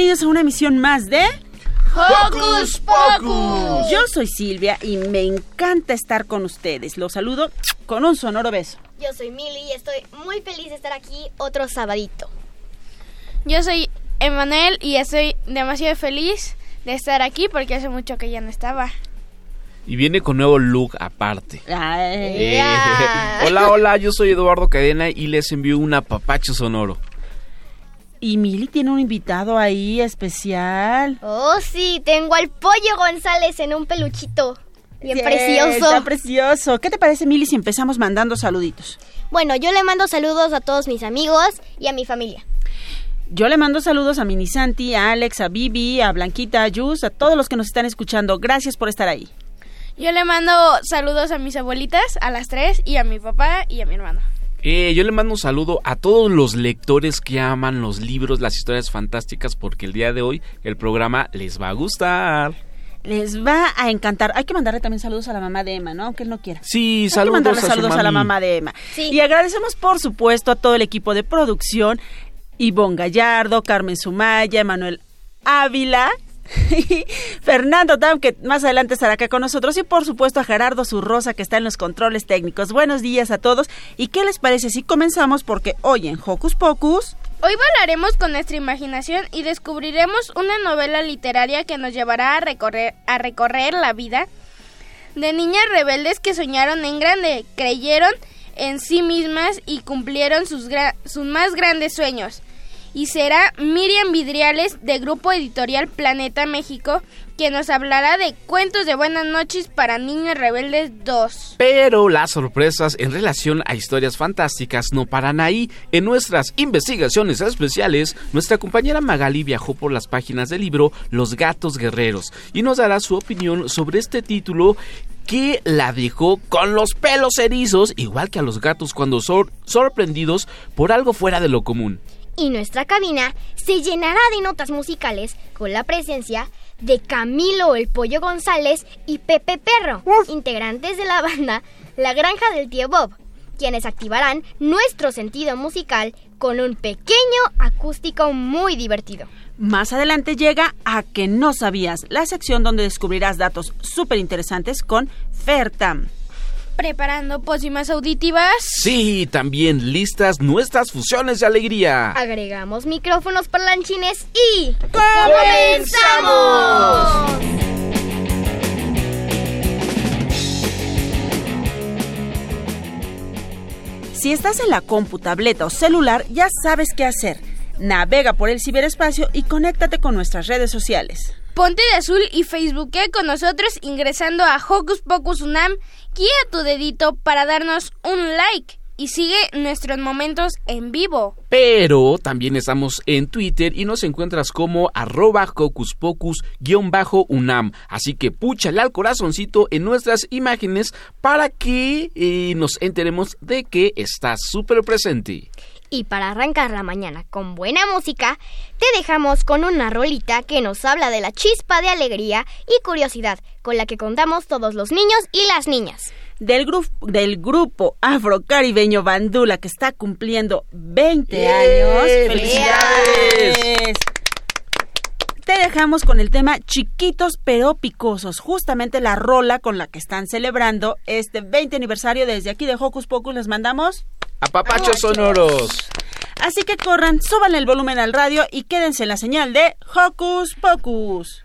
Bienvenidos a una emisión más de ¡Hocus Pocus! Yo soy Silvia y me encanta estar con ustedes. Los saludo con un sonoro beso. Yo soy Mili y estoy muy feliz de estar aquí otro sabadito. Yo soy Emanuel y estoy demasiado feliz de estar aquí porque hace mucho que ya no estaba. Y viene con nuevo look aparte. Ay. Eh, hola, hola, yo soy Eduardo Cadena y les envío un apapacho sonoro. Y Mili tiene un invitado ahí especial. Oh, sí, tengo al pollo González en un peluchito. Bien Sí, precioso. Está precioso. ¿Qué te parece, Mili, si empezamos mandando saluditos? Bueno, yo le mando saludos a todos mis amigos y a mi familia. Yo le mando saludos a Mini Santi, a Alex, a Bibi, a Blanquita, a Yus, a todos los que nos están escuchando. Gracias por estar ahí. Yo le mando saludos a mis abuelitas, a las tres, y a mi papá y a mi hermano. Eh, yo le mando un saludo a todos los lectores que aman los libros, las historias fantásticas, porque el día de hoy el programa les va a gustar. Les va a encantar. Hay que mandarle también saludos a la mamá de Emma, ¿no? Aunque él no quiera. Sí, Hay que saludos mandarle a saludos a la mamá de Emma. Sí. Y agradecemos, por supuesto, a todo el equipo de producción. Ivonne Gallardo, Carmen Sumaya, Manuel Ávila, Fernando Tam, que más adelante estará acá con nosotros, y por supuesto a Gerardo Zurrosa, que está en los controles técnicos. Buenos días a todos. ¿Y qué les parece si comenzamos? Porque hoy en Hocus Pocus... Hoy volaremos con nuestra imaginación y descubriremos una novela literaria que nos llevará a recorrer, a recorrer la vida de niñas rebeldes que soñaron en grande, creyeron en sí mismas y cumplieron sus, sus más grandes sueños. Y será Miriam Vidriales de Grupo Editorial Planeta México quien nos hablará de Cuentos de Buenas noches para Niñas Rebeldes 2. Pero las sorpresas en relación a historias fantásticas no paran ahí. En nuestras investigaciones especiales, nuestra compañera Magali viajó por las páginas del libro Los Gatos Guerreros y nos dará su opinión sobre este título que la dejó con los pelos erizos, igual que a los gatos cuando son sorprendidos por algo fuera de lo común. Y nuestra cabina se llenará de notas musicales con la presencia de Camilo el Pollo González y Pepe Perro, integrantes de la banda La Granja del Tío Bob, quienes activarán nuestro sentido musical con un pequeño acústico muy divertido. Más adelante llega a que no sabías, la sección donde descubrirás datos súper interesantes con Fertam. Preparando pócimas auditivas. Sí, también listas nuestras fusiones de alegría. Agregamos micrófonos parlanchines y... ¡Comenzamos! Si estás en la compu, tableta o celular, ya sabes qué hacer. Navega por el ciberespacio y conéctate con nuestras redes sociales. Ponte de azul y Facebooké con nosotros ingresando a Hocus Pocus Unam. Guía tu dedito para darnos un like y sigue nuestros momentos en vivo. Pero también estamos en Twitter y nos encuentras como arroba hocus pocus guion bajo unam. Así que púchale al corazoncito en nuestras imágenes para que eh, nos enteremos de que estás súper presente. Y para arrancar la mañana con buena música, te dejamos con una rolita que nos habla de la chispa de alegría y curiosidad con la que contamos todos los niños y las niñas. Del, gru- del grupo afrocaribeño Bandula que está cumpliendo 20 años. ¡Felicidades! te dejamos con el tema Chiquitos pero picosos, justamente la rola con la que están celebrando este 20 aniversario. Desde aquí de Hocus Pocus les mandamos a papachos sonoros. Así que corran, suban el volumen al radio y quédense en la señal de Hocus Pocus.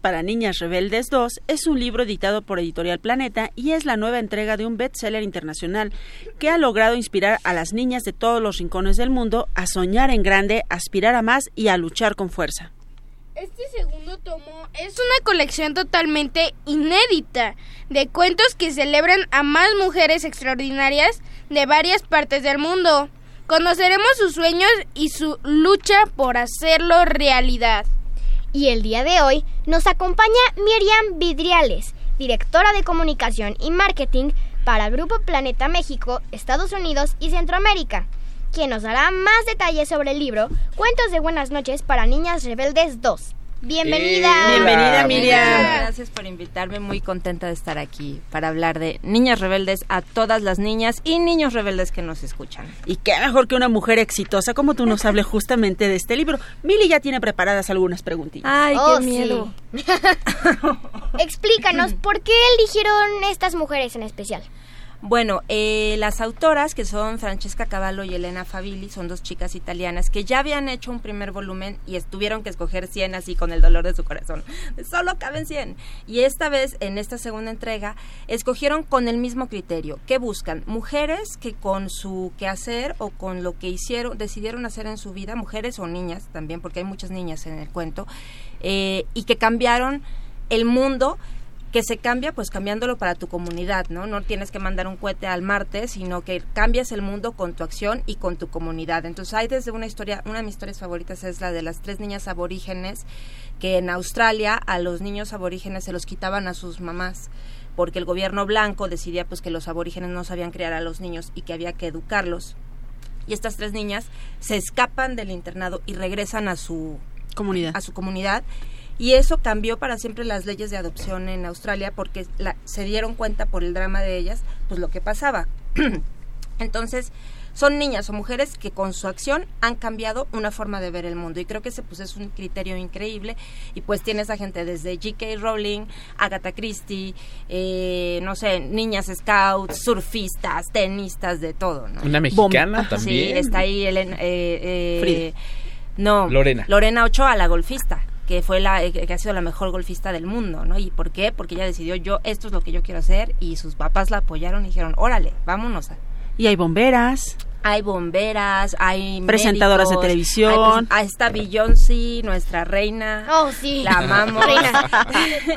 Para Niñas Rebeldes 2 es un libro editado por Editorial Planeta y es la nueva entrega de un bestseller internacional que ha logrado inspirar a las niñas de todos los rincones del mundo a soñar en grande, aspirar a más y a luchar con fuerza. Este segundo tomo es una colección totalmente inédita de cuentos que celebran a más mujeres extraordinarias de varias partes del mundo. Conoceremos sus sueños y su lucha por hacerlo realidad. Y el día de hoy nos acompaña Miriam Vidriales, directora de comunicación y marketing para Grupo Planeta México, Estados Unidos y Centroamérica, quien nos dará más detalles sobre el libro Cuentos de Buenas noches para Niñas Rebeldes 2. Bienvenida. Bienvenida, Miriam. Gracias por invitarme, muy contenta de estar aquí para hablar de niñas rebeldes a todas las niñas y niños rebeldes que nos escuchan. Y qué mejor que una mujer exitosa como tú nos hable justamente de este libro. Mili ya tiene preparadas algunas preguntitas. Ay, qué Oh, miedo. Explícanos, ¿por qué eligieron estas mujeres en especial? Bueno, eh, las autoras, que son Francesca Cavallo y Elena Fabili, son dos chicas italianas que ya habían hecho un primer volumen y tuvieron que escoger 100 así con el dolor de su corazón. Solo caben 100. Y esta vez, en esta segunda entrega, escogieron con el mismo criterio. ¿Qué buscan? Mujeres que con su quehacer o con lo que hicieron, decidieron hacer en su vida, mujeres o niñas también, porque hay muchas niñas en el cuento, eh, y que cambiaron el mundo que se cambia pues cambiándolo para tu comunidad, ¿no? No tienes que mandar un cohete al Marte, sino que cambias el mundo con tu acción y con tu comunidad. Entonces hay desde una historia, una de mis historias favoritas es la de las tres niñas aborígenes que en Australia a los niños aborígenes se los quitaban a sus mamás porque el gobierno blanco decidía pues que los aborígenes no sabían criar a los niños y que había que educarlos. Y estas tres niñas se escapan del internado y regresan a su comunidad. A su comunidad y eso cambió para siempre las leyes de adopción en Australia porque la, se dieron cuenta por el drama de ellas, pues lo que pasaba. Entonces, son niñas o mujeres que con su acción han cambiado una forma de ver el mundo y creo que ese pues es un criterio increíble y pues tienes a gente desde J.K. Rowling, Agatha Christie, eh, no sé, niñas scouts, surfistas, tenistas, de todo, ¿no? Una mexicana Sí, también. está ahí Elena, eh, eh, no, Lorena. Lorena Ochoa, la golfista que fue la eh, que ha sido la mejor golfista del mundo, ¿no? ¿Y por qué? Porque ella decidió yo esto es lo que yo quiero hacer y sus papás la apoyaron y dijeron, "Órale, vámonos." a-". Y hay bomberas. Hay bomberas, hay Presentadoras de televisión. hay ah, está Beyoncé, nuestra reina. Oh, sí. La amamos. Reina.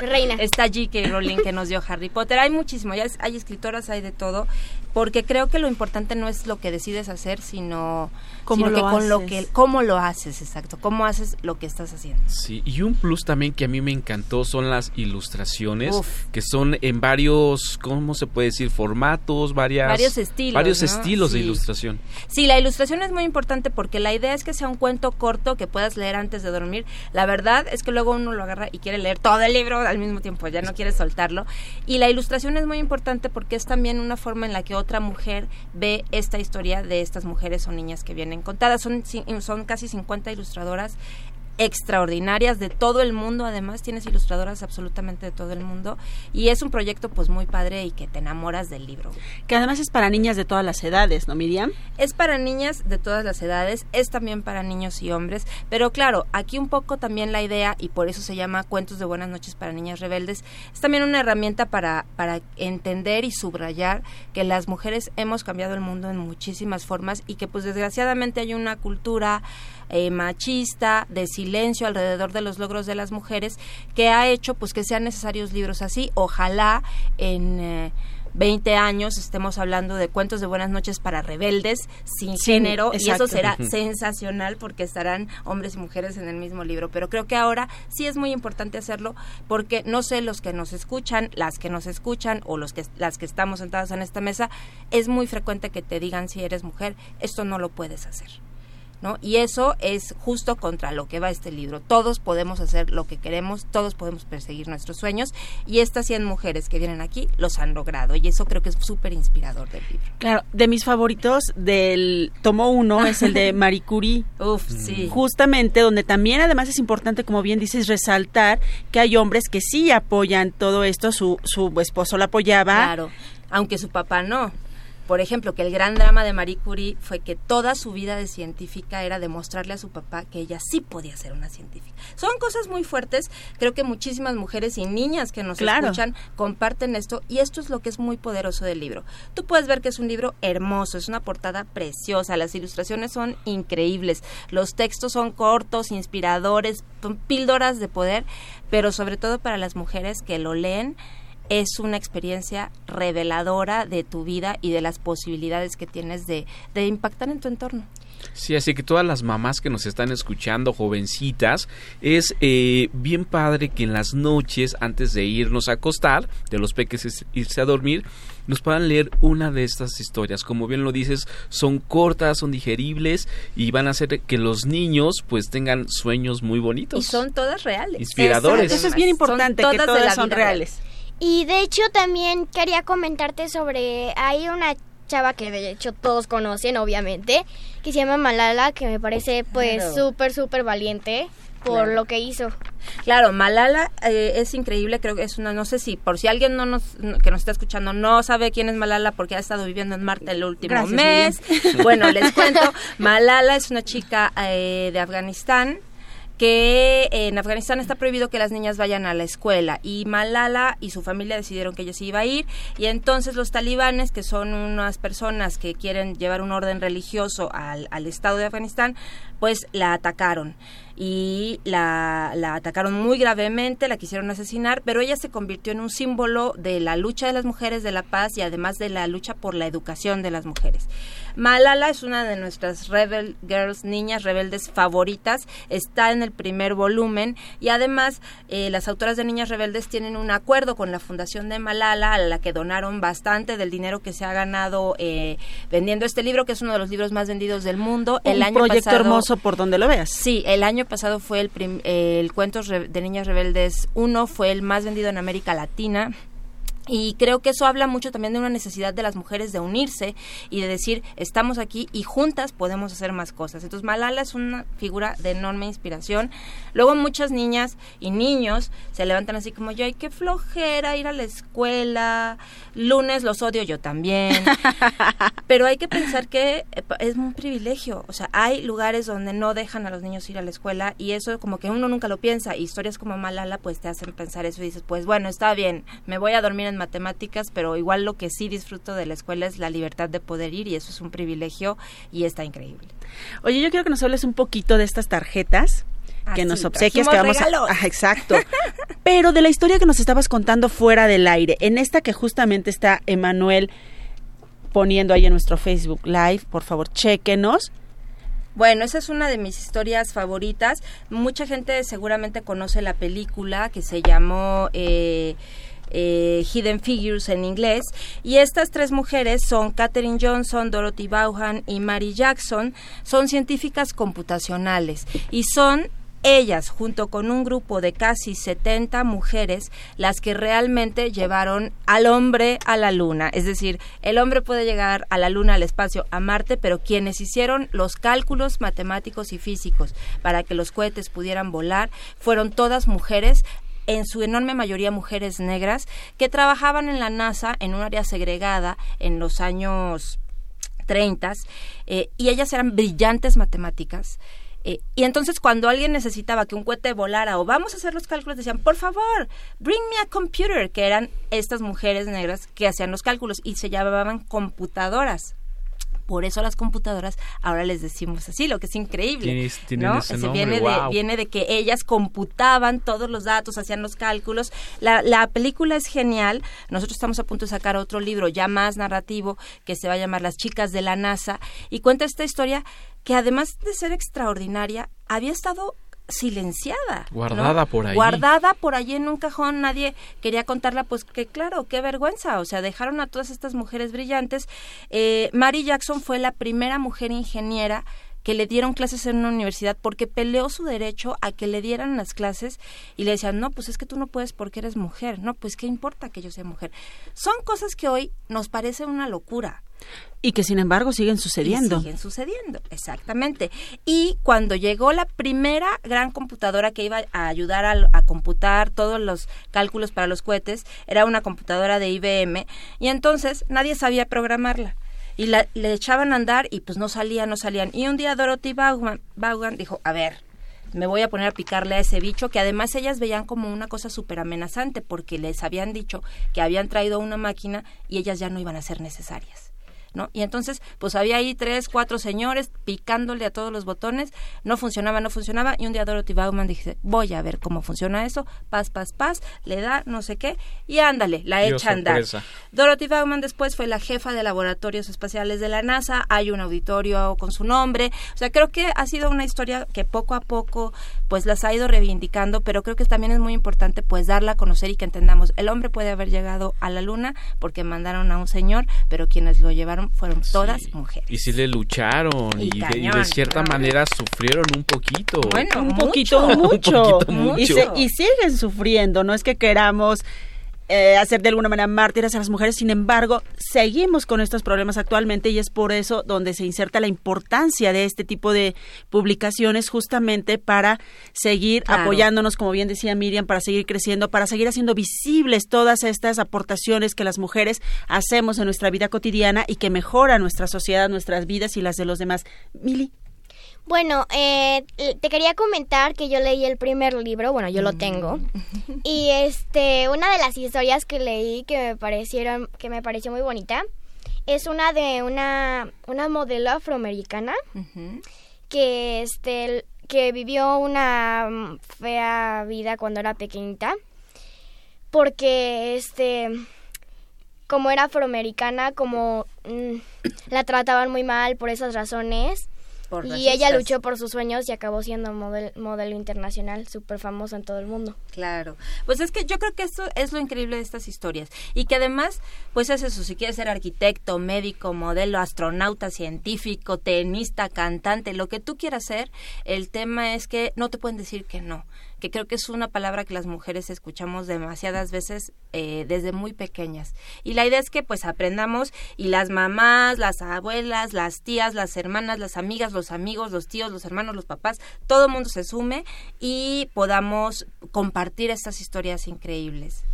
Reina. Está J.K. Rowling que nos dio Harry Potter. Hay muchísimo, ya es- hay escritoras, hay de todo, porque creo que lo importante no es lo que decides hacer, sino ¿Cómo sino lo que con lo haces? que cómo lo haces, exacto, cómo haces lo que estás haciendo. Sí, y un plus también que a mí me encantó son las ilustraciones, Uf. que son en varios, ¿cómo se puede decir? Formatos, varias... Varios estilos, Varios ¿no? estilos de Sí. ilustración. Sí, la ilustración es muy importante porque la idea es que sea un cuento corto que puedas leer antes de dormir. La verdad es que luego uno lo agarra y quiere leer todo el libro al mismo tiempo, ya no quiere soltarlo. Y la ilustración es muy importante porque es también una forma en la que otra mujer ve esta historia de estas mujeres o niñas que vienen contadas. Son, son casi 50 ilustradoras extraordinarias de todo el mundo. Además tienes ilustradoras absolutamente de todo el mundo. Y es un proyecto pues muy padre y que te enamoras del libro. Que además es para niñas de todas las edades, ¿no, Miriam? es para niñas de todas las edades, es también para niños y hombres, pero claro, aquí un poco también la idea, y por eso se llama Cuentos de Buenas noches para Niñas Rebeldes, es también una herramienta para, para entender y subrayar que las mujeres hemos cambiado el mundo en muchísimas formas y que pues desgraciadamente hay una cultura eh, machista, de silencio alrededor de los logros de las mujeres, que ha hecho pues que sean necesarios libros así. Ojalá en... eh, 20 años estemos hablando de cuentos de buenas noches para rebeldes sin Sí, género y eso será sensacional porque estarán hombres y mujeres en el mismo libro. Pero creo que ahora sí es muy importante hacerlo porque no sé los que nos escuchan las que nos escuchan o los que las que estamos sentadas en esta mesa es muy frecuente que te digan si eres mujer esto no lo puedes hacer ¿no? Y eso es justo contra lo que va este libro. Todos podemos hacer lo que queremos, todos podemos perseguir nuestros sueños y estas 100 mujeres que vienen aquí los han logrado y eso creo que es súper inspirador del libro. Claro, de mis favoritos del tomo uno es el de Marie Curie. Uf, sí. Justamente donde también además es importante, como bien dices, resaltar que hay hombres que sí apoyan todo esto, su, su esposo la apoyaba. Claro, aunque su papá no. Por ejemplo, que el gran drama de Marie Curie fue que toda su vida de científica era demostrarle a su papá que ella sí podía ser una científica. Son cosas muy fuertes. Creo que muchísimas mujeres y niñas que nos Claro. escuchan comparten esto y esto es lo que es muy poderoso del libro. Tú puedes ver que es un libro hermoso, es una portada preciosa, las ilustraciones son increíbles, los textos son cortos, inspiradores, son píldoras de poder, pero sobre todo para las mujeres que lo leen es una experiencia reveladora de tu vida y de las posibilidades que tienes de, de impactar en tu entorno. Sí, así que todas las mamás que nos están escuchando, jovencitas, es eh, bien padre que en las noches, antes de irnos a acostar, de los peques es irse a dormir, nos puedan leer una de estas historias. Como bien lo dices, son cortas, son digeribles y van a hacer que los niños pues tengan sueños muy bonitos. Y son todas reales. Inspiradores. Eso es bien Son importante, que todas de la son vida reales. Y de hecho también quería comentarte sobre, hay una chava que de hecho todos conocen obviamente, que se llama Malala, que me parece pues Claro. súper, súper valiente por Claro. lo que hizo. Claro, Malala eh, es increíble, creo que es una, no sé si, por si alguien no nos, que nos está escuchando no sabe quién es Malala porque ha estado viviendo en Marte el último Gracias, mes. Miriam. Bueno, les cuento, Malala es una chica eh, de Afganistán que en Afganistán está prohibido que las niñas vayan a la escuela y Malala y su familia decidieron que ella se iba a ir. Y entonces los talibanes, que son unas personas que quieren llevar un orden religioso al, al estado de Afganistán, pues la atacaron y la, la atacaron muy gravemente, la quisieron asesinar, pero ella se convirtió en un símbolo de la lucha de las mujeres, de la paz y además de la lucha por la educación de las mujeres. Malala es una de nuestras Rebel Girls, niñas rebeldes favoritas, está en el primer volumen y además eh, las autoras de Niñas Rebeldes tienen un acuerdo con la Fundación de Malala a la que donaron bastante del dinero que se ha ganado eh, vendiendo este libro, que es uno de los libros más vendidos del mundo. El Un año proyecto pasado- hermoso por donde lo veas. Sí, el año pasado fue el, prim- el Cuentos de Niñas Rebeldes 1, fue el más vendido en América Latina. Y creo que eso habla mucho también de una necesidad de las mujeres de unirse y de decir, estamos aquí y juntas podemos hacer más cosas. Entonces, Malala es una figura de enorme inspiración. Luego muchas niñas y niños se levantan así como yo, ay, qué flojera ir a la escuela, lunes los odio yo también. Pero hay que pensar que es un privilegio. O sea, hay lugares donde no dejan a los niños ir a la escuela y eso como que uno nunca lo piensa. Historias como Malala pues te hacen pensar eso y dices, pues bueno, está bien, me voy a dormir en matemáticas, pero igual lo que sí disfruto de la escuela es la libertad de poder ir y eso es un privilegio y está increíble. Oye, yo quiero que nos hables un poquito de estas tarjetas Ah, que sí, nos obsequias, que vamos a... Ajá, exacto. Pero de la historia que nos estabas contando fuera del aire, en esta que justamente está Emanuel poniendo ahí en nuestro Facebook Live, por favor, chéquenos. Bueno, esa es una de mis historias favoritas. Mucha gente seguramente conoce la película que se llamó eh, eh, Hidden Figures en inglés. Y estas tres mujeres son Katherine Johnson, Dorothy Vaughan y Mary Jackson. Son científicas computacionales y son ellas, junto con un grupo de casi 70 mujeres, las que realmente llevaron al hombre a la luna. Es decir, el hombre puede llegar a la luna, al espacio, a Marte, pero quienes hicieron los cálculos matemáticos y físicos para que los cohetes pudieran volar fueron todas mujeres en su enorme mayoría mujeres negras que trabajaban en la NASA en un área segregada en los años 30 eh, y ellas eran brillantes matemáticas. Eh, y entonces cuando alguien necesitaba que un cohete volara o vamos a hacer los cálculos, decían, por favor, bring me a computer, que eran estas mujeres negras que hacían los cálculos y se llamaban computadoras. Por eso a las computadoras ahora les decimos así, lo que es increíble. Tienes- ¿no? ese Ese nombre, viene, guau. de, viene de que ellas computaban todos los datos, hacían los cálculos. La, la película es genial. Nosotros estamos a punto de sacar otro libro ya más narrativo que se va a llamar Las chicas de la NASA y cuenta esta historia que además de ser extraordinaria, había estado silenciada. ¿no? Guardada por ahí. Guardada por allí en un cajón, nadie quería contarla, pues que claro, qué vergüenza, o sea, dejaron a todas estas mujeres brillantes. Eh, Mary Jackson fue la primera mujer ingeniera que le dieron clases en una universidad porque peleó su derecho a que le dieran las clases y le decían, no, pues es que tú no puedes porque eres mujer, no, pues qué importa que yo sea mujer. Son cosas que hoy nos parece una locura. Y que sin embargo siguen sucediendo. Y siguen sucediendo, exactamente. Y cuando llegó la primera gran computadora que iba a ayudar a, a computar todos los cálculos para los cohetes, era una computadora de IBM, y entonces nadie sabía programarla. Y la, le echaban a andar y pues no salía, no salían. Y un día Dorothy Vaughan, Vaughan dijo, a ver, me voy a poner a picarle a ese bicho, que además ellas veían como una cosa súper amenazante, porque les habían dicho que habían traído una máquina y ellas ya no iban a ser necesarias. ¿No? Y entonces, pues había ahí tres, cuatro señores picándole a todos los botones, no funcionaba, no funcionaba, y un día Dorothy Bauman dice, voy a ver cómo funciona eso, paz, paz, paz, le da no sé qué, y ándale, la echa a andar. Dorothy Bauman después fue la jefa de laboratorios espaciales de la NASA, hay un auditorio con su nombre, o sea, creo que ha sido una historia que poco a poco pues las ha ido reivindicando, pero creo que también es muy importante pues darla a conocer y que entendamos, el hombre puede haber llegado a la luna porque mandaron a un señor, pero quienes lo llevaron fueron todas mujeres. Y sí le lucharon Y y, de, y de cañón, cierta claro. manera sufrieron un poquito. Bueno, un mucho. poquito, Un mucho. poquito, mucho. Y, se- y siguen sufriendo. No es que queramos eh, hacer de alguna manera mártires a las mujeres, sin embargo, seguimos con estos problemas actualmente y es por eso donde se inserta la importancia de este tipo de publicaciones justamente para seguir Claro. apoyándonos, como bien decía Miriam, para seguir creciendo, para seguir haciendo visibles todas estas aportaciones que las mujeres hacemos en nuestra vida cotidiana y que mejoran nuestra sociedad, nuestras vidas y las de los demás. Mili. Bueno, eh, te quería comentar que yo leí el primer libro, bueno, yo lo tengo. Y este, una de las historias que leí que me parecieron, que me pareció muy bonita, es una de una, una modelo afroamericana que este que vivió una mm, fea vida cuando era pequeñita. Porque este como era afroamericana, como mm, la trataban muy mal por esas razones. Por y ella luchó por sus sueños y acabó siendo model- modelo internacional, súper famosa en todo el mundo. Claro. Pues es que yo creo que esto es lo increíble de estas historias. Y que además, pues es eso, si quieres ser arquitecto, médico, modelo, astronauta, científico, tenista, cantante, lo que tú quieras ser, el tema es que no te pueden decir que no que creo que es una palabra que las mujeres escuchamos demasiadas veces eh, desde muy pequeñas. Y la idea es que pues aprendamos y las mamás, las abuelas, las tías, las hermanas, las amigas, los amigos, los tíos, los hermanos, los papás, todo el mundo se sume y podamos compartir estas historias increíbles.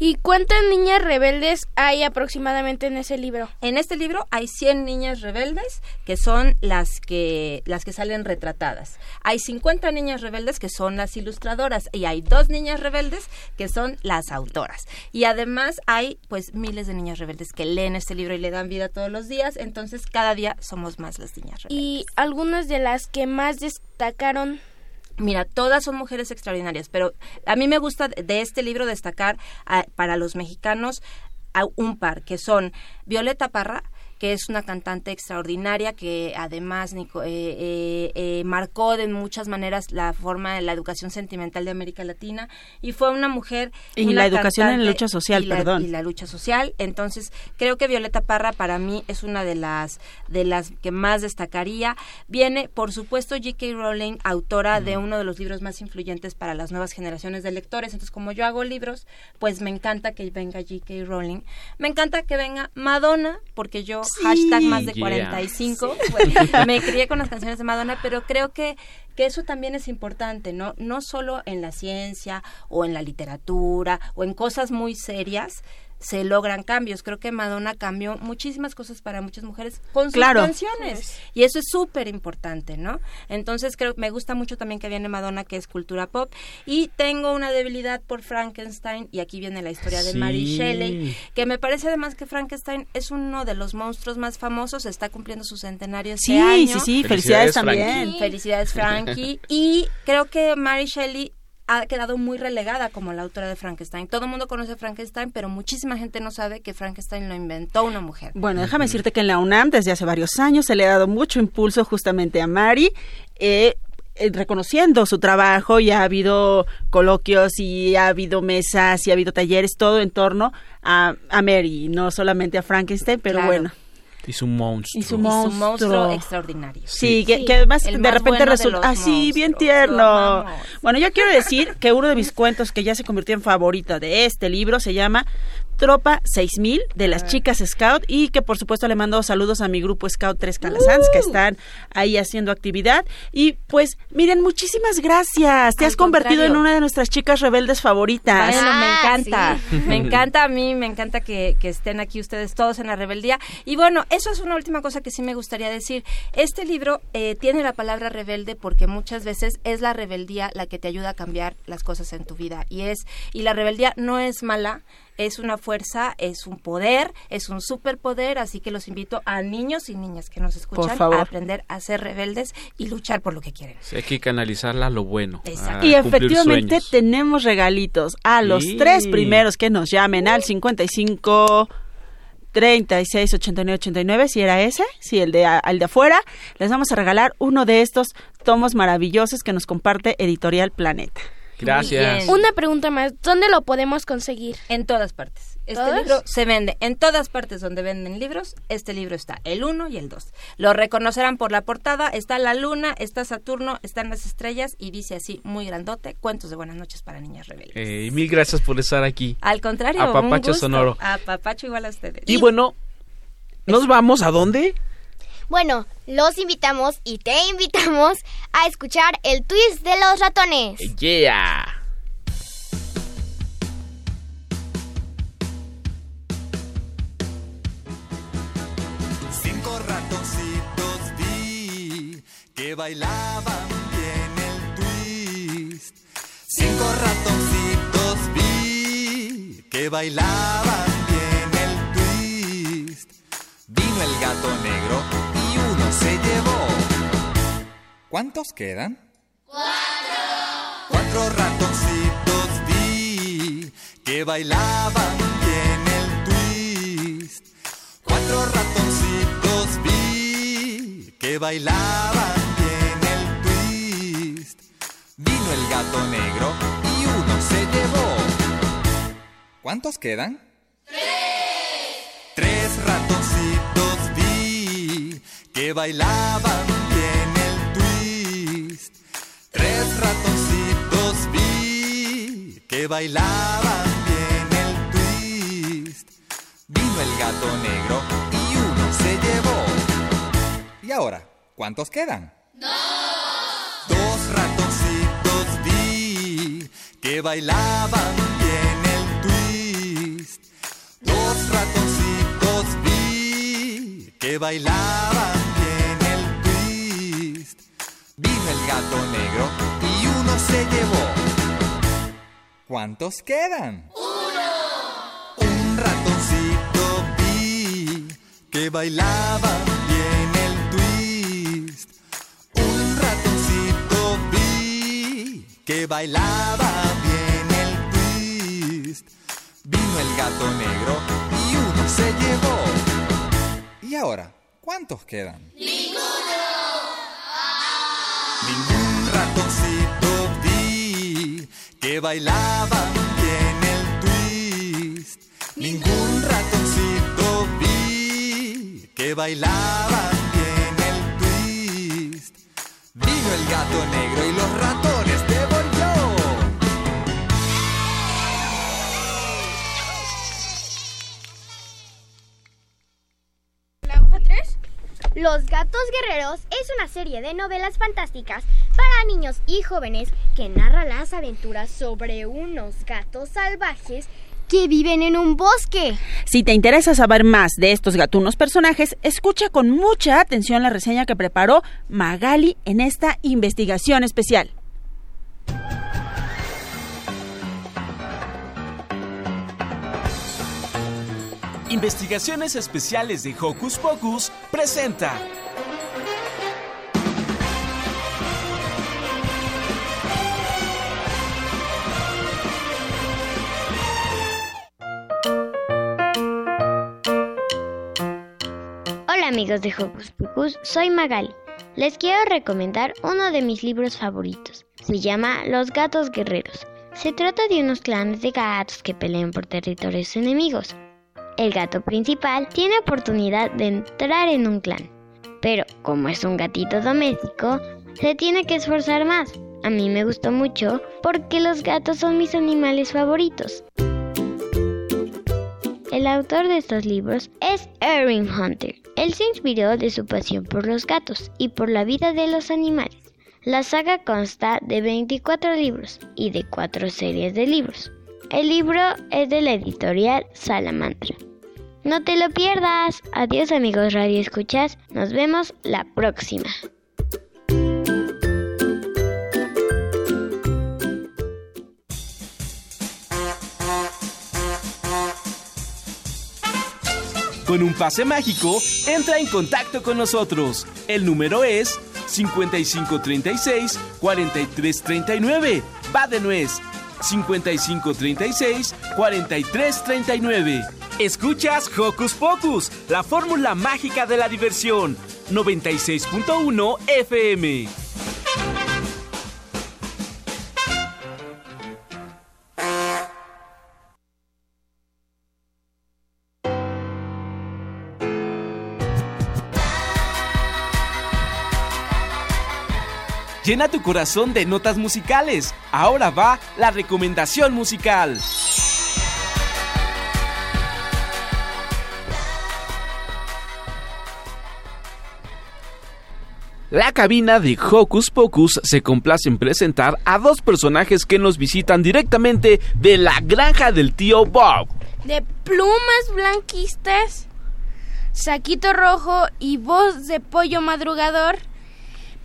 ¿Y cuántas niñas rebeldes hay aproximadamente en ese libro? En este libro hay 100 niñas rebeldes que son las que las que salen retratadas. Hay 50 niñas rebeldes que son las ilustradoras y hay dos niñas rebeldes que son las autoras. Y además hay pues miles de niñas rebeldes que leen este libro y le dan vida todos los días, entonces cada día somos más las niñas rebeldes. Y algunas de las que más destacaron Mira, todas son mujeres extraordinarias, pero a mí me gusta de este libro destacar a- para los mexicanos a un par, que son Violeta Parra, que es una cantante extraordinaria que además Nico, eh, eh, eh, marcó de muchas maneras la forma de la educación sentimental de América Latina y fue una mujer Y una la educación en la lucha social, y la- perdón. y la lucha social entonces creo que Violeta Parra para mí es una de las de las que más destacaría viene por supuesto J.K. Rowling autora de uno de los libros más influyentes para las nuevas generaciones de lectores entonces como yo hago libros pues me encanta que venga J.K. Rowling me encanta que venga Madonna porque yo hashtag más de Yeah. 45 pues, me crié con las canciones de Madonna pero creo que que eso también es importante, ¿no? No solo en la ciencia o en la literatura o en cosas muy serias se logran cambios. Creo que Madonna cambió muchísimas cosas para muchas mujeres con sus Claro. canciones. Y eso es súper importante, ¿no? Entonces creo me gusta mucho también que viene Madonna, que es cultura pop. Y tengo una debilidad por Frankenstein, y aquí viene la historia de Mary. Shelley, que me parece además que Frankenstein es uno de los monstruos más famosos, está cumpliendo su centenario este Sí, año. sí, sí, felicidades, Felicidades, también. Frankie. Felicidades, Frankie. y creo que Mary Shelley ha quedado muy relegada como la autora de Frankenstein. Todo el mundo conoce a Frankenstein, pero muchísima gente no sabe que Frankenstein lo inventó una mujer. Bueno, déjame decirte que en la UNAM desde hace varios años se le ha dado mucho impulso justamente a Mari, eh, eh, reconociendo su trabajo y ha habido coloquios y ha habido mesas y ha habido talleres, todo en torno a, a Mary, no solamente a Frankenstein, pero Claro. bueno. Y su monstruo. Y su monstruo. extraordinario. Sí, que, Sí. que además El de repente bueno resulta así, bien monstruos, tierno. Bueno, yo quiero decir que uno de mis cuentos que ya se convirtió en favorito de este libro se llama Tropa 6000 de Ah. las chicas Scout y que por supuesto le mando saludos a mi grupo Scout Tres Calasanz que están ahí haciendo actividad y pues miren muchísimas gracias te Al has convertido en una de nuestras chicas rebeldes favoritas Bueno, me Ah, encanta, sí. me encanta a mí, me encanta que, que estén aquí ustedes todos en la rebeldía. Y bueno, eso es una última cosa que sí me gustaría decir. Este libro eh, tiene la palabra rebelde porque muchas veces es la rebeldía la que te ayuda a cambiar las cosas en tu vida. Y es, y la rebeldía no es mala, es una fuerza, es un poder, es un superpoder, así que los invito a niños y niñas que nos escuchan a aprender a ser rebeldes y luchar por lo que quieren. Sí, hay que canalizarla a lo bueno. Exacto. a Y efectivamente sueños. tenemos regalitos a los Sí. tres primeros que nos llamen al 55 36 89 89, si era ese, si el de al de afuera, les vamos a regalar uno de estos tomos maravillosos que nos comparte Editorial Planeta. Gracias. Una pregunta más, ¿dónde lo podemos conseguir? En todas partes. Este libro se vende en todas partes donde venden libros. Este libro está el 1 y el 2. Lo reconocerán por la portada. Está la luna, está Saturno, están las estrellas y dice así muy grandote, cuentos de buenas noches para niñas rebeldes. Eh, y mil gracias por estar aquí. Al contrario, A Papacho un gusto. sonoro. A papacho igual a ustedes. Y bueno, ¿nos vamos a dónde? Bueno, los invitamos y te invitamos a escuchar el twist de los ratones. Yeah. Cinco ratoncitos vi que bailaban bien el twist. Cinco ratoncitos vi que bailaban bien el twist. Vino el gato negro se llevó. ¿Cuántos quedan? Cuatro. Cuatro ratoncitos vi que bailaban bien el twist. Cuatro ratoncitos vi que bailaban bien el twist. Vino el gato negro y uno se llevó. ¿Cuántos quedan? Que bailaban bien el twist. Tres ratoncitos vi que bailaban bien el twist. Vino el gato negro y uno se llevó. ¿Y ahora? ¿Cuántos quedan? Dos ratoncitos vi que bailaban bien el twist. Dos ratoncitos vi que bailaban el gato negro y uno se llevó. ¿Cuántos quedan? Un ratoncito vi que bailaba bien el twist. Un ratoncito vi que bailaba bien el twist. Vino el gato negro y uno se llevó. ¿Y ahora? ¿Cuántos quedan? Que bailaba bien el twist. Ningún ratoncito vi que bailaba bien el twist. Vino el gato negro y los ratones devolvió. Los Gatos Guerreros es una serie de novelas fantásticas para niños y jóvenes que narra las aventuras sobre unos gatos salvajes que viven en un bosque. Si te interesa saber más de estos gatunos personajes, escucha con mucha atención la reseña que preparó Magali en esta investigación especial. Investigaciones Especiales de Hocus Pocus presenta. Hola amigos de Hocus Pocus, soy Magali. Les quiero recomendar uno de mis libros favoritos. Se llama Los Gatos Guerreros. Se trata de unos clanes de gatos que pelean por territorios enemigos. El gato principal tiene oportunidad de entrar en un clan, pero como es un gatito doméstico, se tiene que esforzar más. A mí me gustó mucho porque los gatos son mis animales favoritos. El autor de estos libros es Erin Hunter. Él se inspiró de su pasión por los gatos y por la vida de los animales. La saga consta de 24 libros y de 4 series de libros. El libro es de la editorial Salamandra. No te lo pierdas. Adiós amigos Radio Escuchas. Nos vemos la próxima. Con un pase mágico, entra en contacto con nosotros. El número es 5536-4339. Va de nuez. 5536-4339. Escuchas Hocus Pocus, la fórmula mágica de la diversión. 96.1 FM. Llena tu corazón de notas musicales. Ahora va la recomendación musical. La cabina de Hocus Pocus se complace en presentar a dos personajes que nos visitan directamente de la granja del tío Bob. De plumas blanquistas, saquito rojo y voz de pollo madrugador,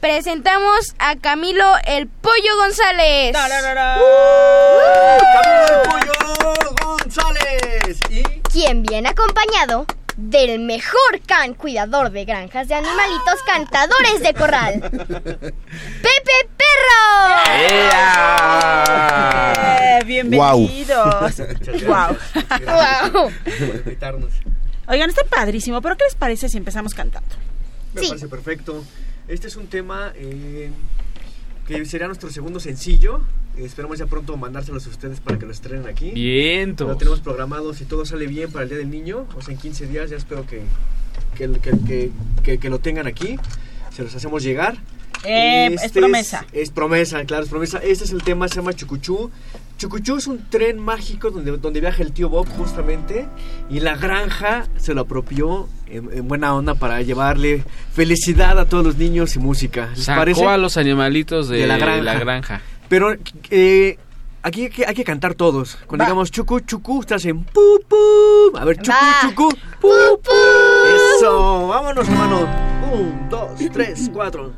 presentamos a Camilo el Pollo González. González. Y Quien viene acompañado del mejor can cuidador de granjas de animalitos cantadores de corral. Pepe Perro. Eh, bienvenidos. Wow. Wow. invitarnos. Oigan, está padrísimo, pero ¿qué les parece si empezamos cantando? Me Sí. parece perfecto. Este es un tema eh, que será nuestro segundo sencillo. Esperamos ya pronto mandárselos a ustedes para que lo estrenen aquí. Viento. Lo tenemos programado, si todo sale bien para el Día del Niño, o sea, en 15 días ya espero que, que, que, que- que- que lo tengan aquí. Se los hacemos llegar. Eh, Este es promesa. Es, promesa, claro, es promesa. Este es el tema, se llama Chucuchú. Chucuchú es un tren mágico donde, donde viaja el tío Bob justamente y la granja se lo apropió en, en buena onda para llevarle felicidad a todos los niños y música. ¿Les Sacó parece? a los animalitos de, De la granja. la granja. Pero eh, aquí hay que, hay que cantar todos. Cuando digamos chucu, chucu, ustedes hacen pu, pu. A ver, chucu, Va. chucu, pu, pu. Eso, vámonos, hermano. Un, dos, tres, cuatro.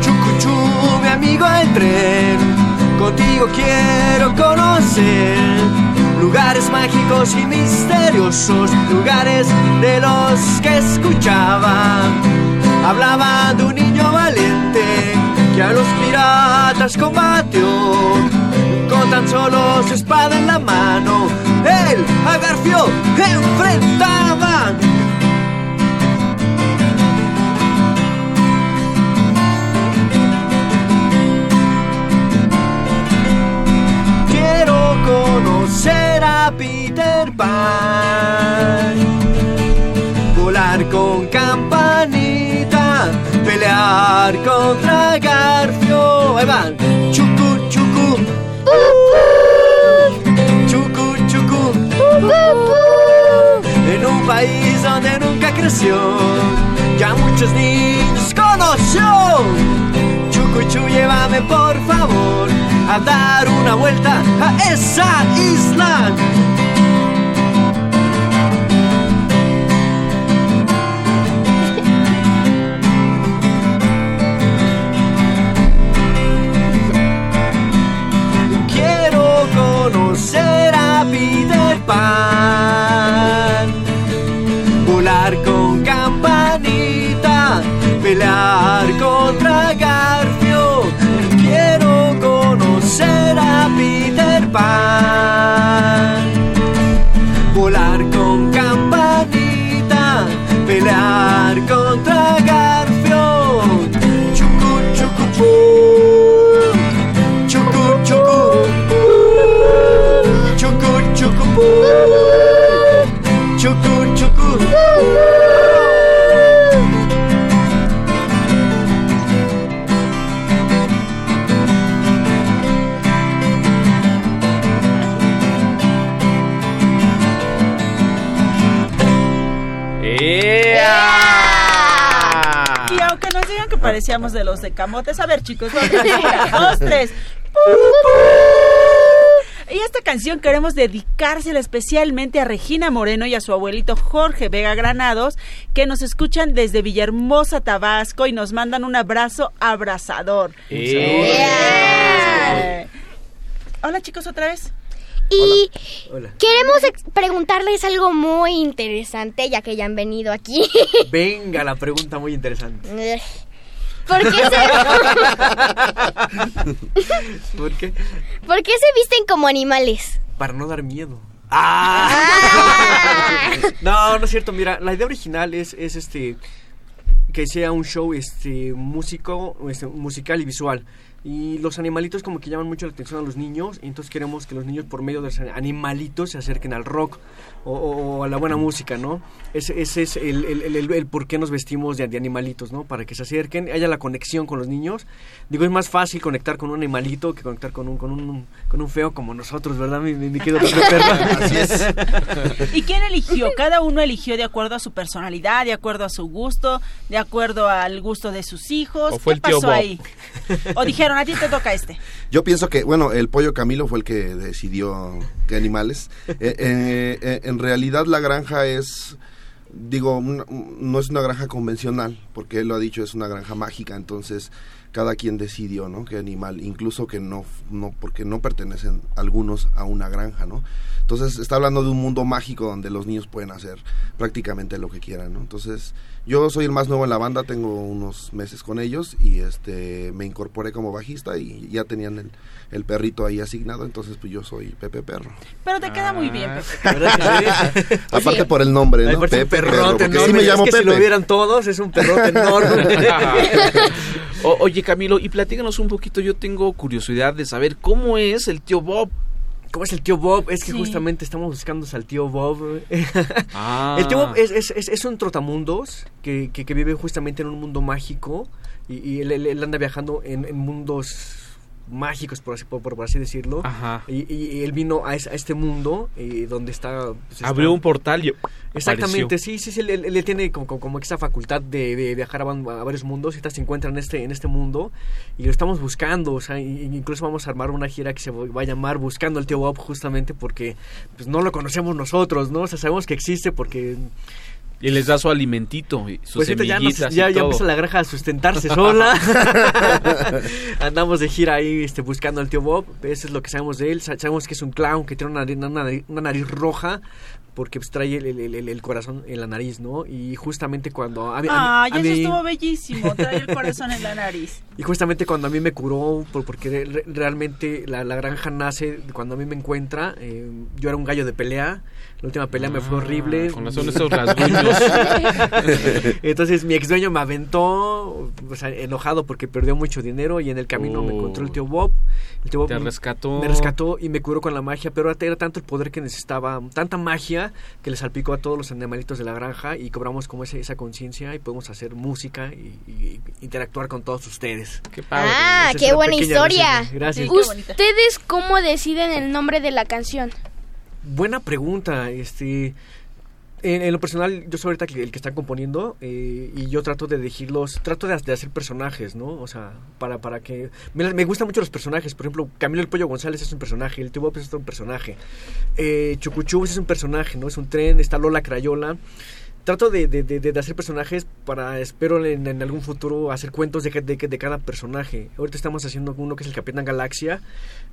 Chucuchú, contigo quiero conocer lugares mágicos y misteriosos, lugares de los que escuchaba. Hablaban de un niño valiente que a los piratas combatió con tan solo su espada en la mano. Él a Garfio enfrentaba. Conocer a Peter Pan. Volar con campanita. Pelear contra Garfio. Ahí van. Chucu, chucu. Chucu, chucu. En un país donde nunca creció. Ya muchos niños conoció. Chucuchu, llévame por favor a dar una vuelta a esa isla. Quiero conocer a Peter Pan, volar con campanita, pelear contra Garfio. A Peter Pan, volar con campanita, pelear parecíamos de los de camotes, a ver chicos, una, dos, tres. Y esta canción queremos dedicársela especialmente a Regina Moreno y a su abuelito Jorge Vega Granados, que nos escuchan desde Villahermosa, Tabasco, y nos mandan un abrazo abrazador. Eh. Hola chicos, otra vez. Y Hola. queremos preguntarles algo muy interesante, ya que ya han venido aquí. Venga, la pregunta muy interesante. ¿Por qué, se... ¿Por qué? ¿Por qué se visten como animales? Para no dar miedo. ¡Ah! no, no es cierto. Mira, la idea original es, es este que sea un show este músico, este, musical y visual. Y los animalitos como que llaman mucho la atención a los niños, y entonces queremos que los niños por medio de los animalitos se acerquen al rock o, o- o a la buena música, ¿no? Ese, ese es el, el, el- el- el por qué nos vestimos de, de animalitos, ¿no? Para que se acerquen, haya la conexión con los niños. Digo, es más fácil conectar con un animalito que conectar con un, con un, con un feo como nosotros, ¿verdad, mi, mi, mi querido Pepe Perro? Así es. ¿Y quién eligió? Cada uno eligió de acuerdo a su personalidad, de acuerdo a su gusto, de acuerdo al gusto de sus hijos. ¿O fue ¿Qué el tío pasó Bob? ahí? O dijeron, a ti te toca este. Yo pienso que, bueno, el pollo Camilo fue el que decidió qué animales. Eh, eh, eh, en realidad la granja es, digo, no es una granja convencional, porque él lo ha dicho, es una granja mágica, entonces cada quien decidió, ¿no? Qué animal, incluso que no, no, porque no pertenecen algunos a una granja, ¿no? Entonces está hablando de un mundo mágico donde los niños pueden hacer prácticamente lo que quieran, ¿no? Entonces yo soy el más nuevo en la banda, tengo unos meses con ellos y este me incorporé como bajista y ya tenían el, el perrito ahí asignado, entonces pues yo soy Pepe Perro. Pero te queda muy bien, Pepe. ¿Verdad que sí? Aparte por el nombre, ¿no? Pepe Perro, perrote porque enorme. sí me Es llamo que Pepe. si lo vieran todos, es un perrote enorme. O- oye, Camilo, y platícanos un poquito. Yo tengo curiosidad de saber cómo es el tío Bob. ¿Cómo es el tío Bob? Es que Sí. justamente estamos buscando al tío Bob. Ah. El tío Bob es, es, es, es un trotamundos que, que, que vive justamente en un mundo mágico y, y él, él- él anda viajando en, en mundos mágicos, por así, por, por así decirlo. Ajá. Y, y- él vino a, es- a este mundo eh, donde está... pues, está- Abrió un portal y Exactamente, apareció. sí, sí, sí, él, él- él tiene como, como, como esa facultad de, de viajar a, varios mundos y esta se encuentra en este, en este mundo y lo estamos buscando, o sea, incluso vamos a armar una gira que se va a llamar Buscando al Tío Bob justamente porque pues, no lo conocemos nosotros, ¿no? O sea, sabemos que existe porque... Y les da su alimentito y sus Pues ahorita ya, nos- semillitas ya, y ya todo. empieza la granja a sustentarse sola. Andamos de gira ahí este, buscando al tío Bob. Eso es lo que sabemos de él. Sa- Sabemos que es un clown que tiene una nariz, una nariz, una nariz roja porque pues, trae el, el- el- el corazón en la nariz, ¿no? Y justamente cuando... A mí- a mí- a eso mí- estuvo bellísimo. Trae el corazón en la nariz. y justamente cuando a mí me curó, por- porque re- realmente la, la granja nace cuando a mí me encuentra. eh, yo era un gallo de pelea. La última pelea me fue horrible. Ah, con razón esos rasguños. Entonces mi ex dueño me aventó, o sea, enojado porque perdió mucho dinero y en el camino me encontró el tío Bob. El tío Bob Te me- rescató. Me rescató y me curó con la magia, pero era tanto el poder que necesitaba, tanta magia que le salpicó a todos los animalitos de la granja y cobramos como ese- esa conciencia y podemos hacer música y, y interactuar con todos ustedes. Qué Ah, Esa es qué buena historia. reseña. Gracias. ¿Ustedes cómo deciden el nombre de la canción? Buena pregunta, este... En, lo personal, yo soy ahorita el que está componiendo eh, y yo trato de elegirlos, trato de, hacer personajes, ¿no? O sea, para, para que... Me, me gustan mucho los personajes, por ejemplo, Camilo el Pollo González es un personaje, el Tío Bob es un personaje, eh, Chucuchubes es un personaje, ¿no? Es un tren, está Lola Crayola. Trato de, de, de- de hacer personajes para, espero en, en algún futuro, hacer cuentos de, ca- de, de cada personaje. Ahorita estamos haciendo uno que es el Capitán Galaxia.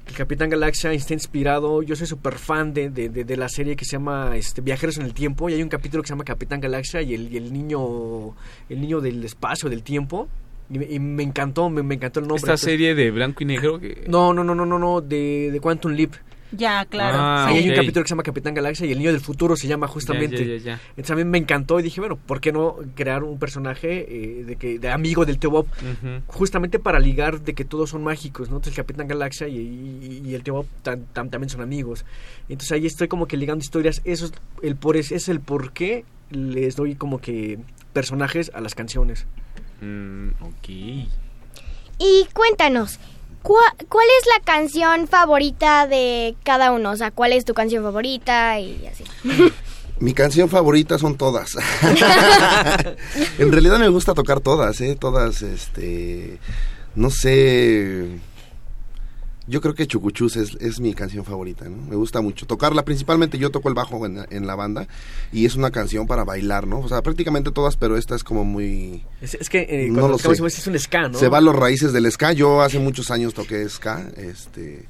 El Capitán Galaxia está inspirado, yo soy súper fan de, de, de- de la serie que se llama este, Viajeros en el Tiempo y hay un capítulo que se llama Capitán Galaxia y el, y el niño el niño del espacio, del tiempo. Y me, y me encantó, me, me encantó el nombre. Esta Entonces- serie de blanco y negro que... No, no, no, no, no, no, de, de Quantum Leap. Ya, claro. Ah, Ahí hay un capítulo que se llama Capitán Galaxia y el niño del futuro se llama justamente. Ya, ya, ya, ya. Entonces a mí me encantó y dije, bueno, ¿por qué no crear un personaje eh, de que de amigo del Tío Bob? Justamente para ligar de que todos son mágicos, ¿no? Entonces el Capitán Galaxia y, y- y el Tío Bob tan- tan- también son amigos. Entonces ahí estoy como que ligando historias. Eso es el por es, es el por qué les doy como que personajes a las canciones. Mm, ok. Y cuéntanos, ¿cuá- ¿cuál es la canción favorita de cada uno? O sea, ¿cuál es tu canción favorita y así? Mi canción favorita son todas. en realidad me gusta tocar todas, ¿eh? Todas, este... No sé... Yo creo que Chucuchus es, es mi canción favorita, ¿no? Me gusta mucho tocarla. Principalmente yo toco el bajo en, en la banda y es una canción para bailar, ¿no? O sea, prácticamente todas, pero esta es como muy... Es, es que eh, No cuando lo tocamos sé. es un ska, ¿no? Se va a los raíces del ska. Yo hace muchos años toqué ska, este...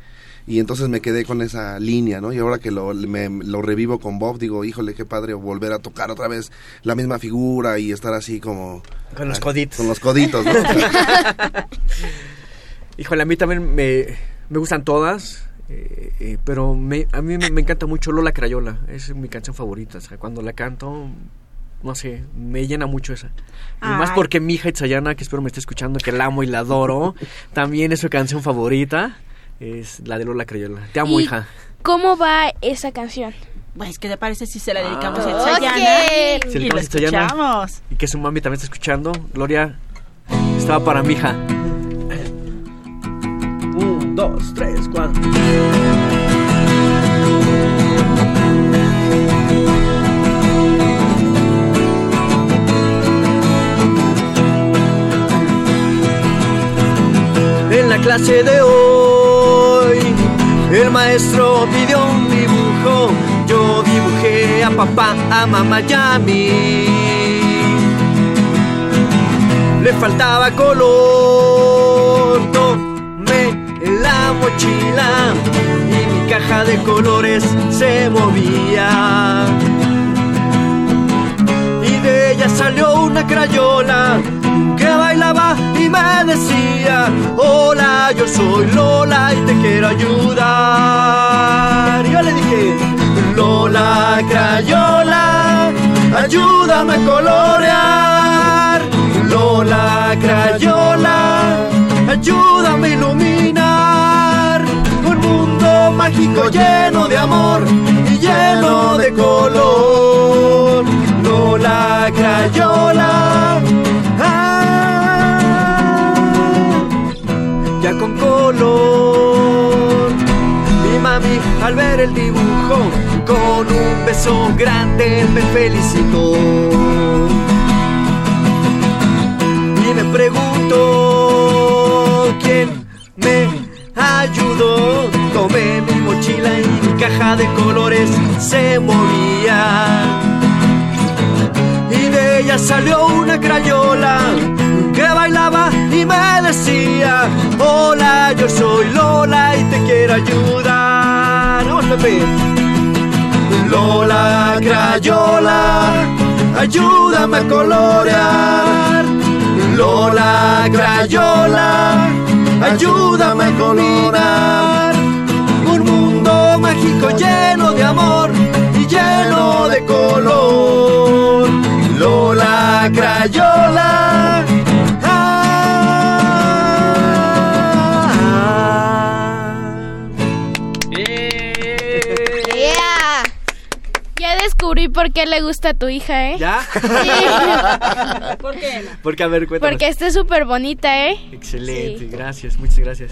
Y entonces me quedé con esa línea, ¿no? Y ahora que lo, me- lo revivo con Bob, digo, híjole, qué padre volver a tocar otra vez la misma figura y estar así como... Con los coditos. Con los coditos, ¿no? Híjole, a mí también me, me gustan todas, eh, eh, pero me, a mí me, me encanta mucho Lola Crayola, es mi canción favorita, o sea, cuando la canto, no sé, me llena mucho esa. Y más porque mi hija Itzayana, que espero me esté escuchando, que la amo y la adoro, también es su canción favorita, es la de Lola Crayola. Te amo, ¿Y hija. ¿Cómo va esa canción? Pues, ¿qué te parece si se la dedicamos Ah. a. Itzayana? Si le Y la escuchamos. Y que su mami también está escuchando, Gloria, estaba para mi hija. Dos, tres, cuatro. En la clase de hoy, el maestro pidió un dibujo. Yo dibujé a papá, a mamá y a mí. Le faltaba color, mochila y mi caja de colores se movía. Y de ella salió una crayola que bailaba y me decía, hola, yo soy Lola y te quiero ayudar. Y yo le dije, Lola Crayola, ayúdame a colorear. Lola Crayola, ayúdame a iluminar mágico lleno de amor y lleno de color. Lola Crayola, ah, ya con color. Mi mami al ver el dibujo con un beso grande me felicitó. Y me pregunto caja de colores se movía. Y de ella salió una crayola que bailaba y me decía: Hola, yo soy Lola y te quiero ayudar. Vamos. Lola Crayola, ayúdame a colorear. Lola Crayola, ayúdame a colorear. Lleno de amor y lleno de color. Lola Crayola. Yeah. Ya descubrí por qué le gusta a tu hija, ¿eh? ¿Ya? ¿Por qué? Porque, a ver, cuéntanos. Porque está súper bonita, ¿eh? Excelente, gracias, muchas gracias.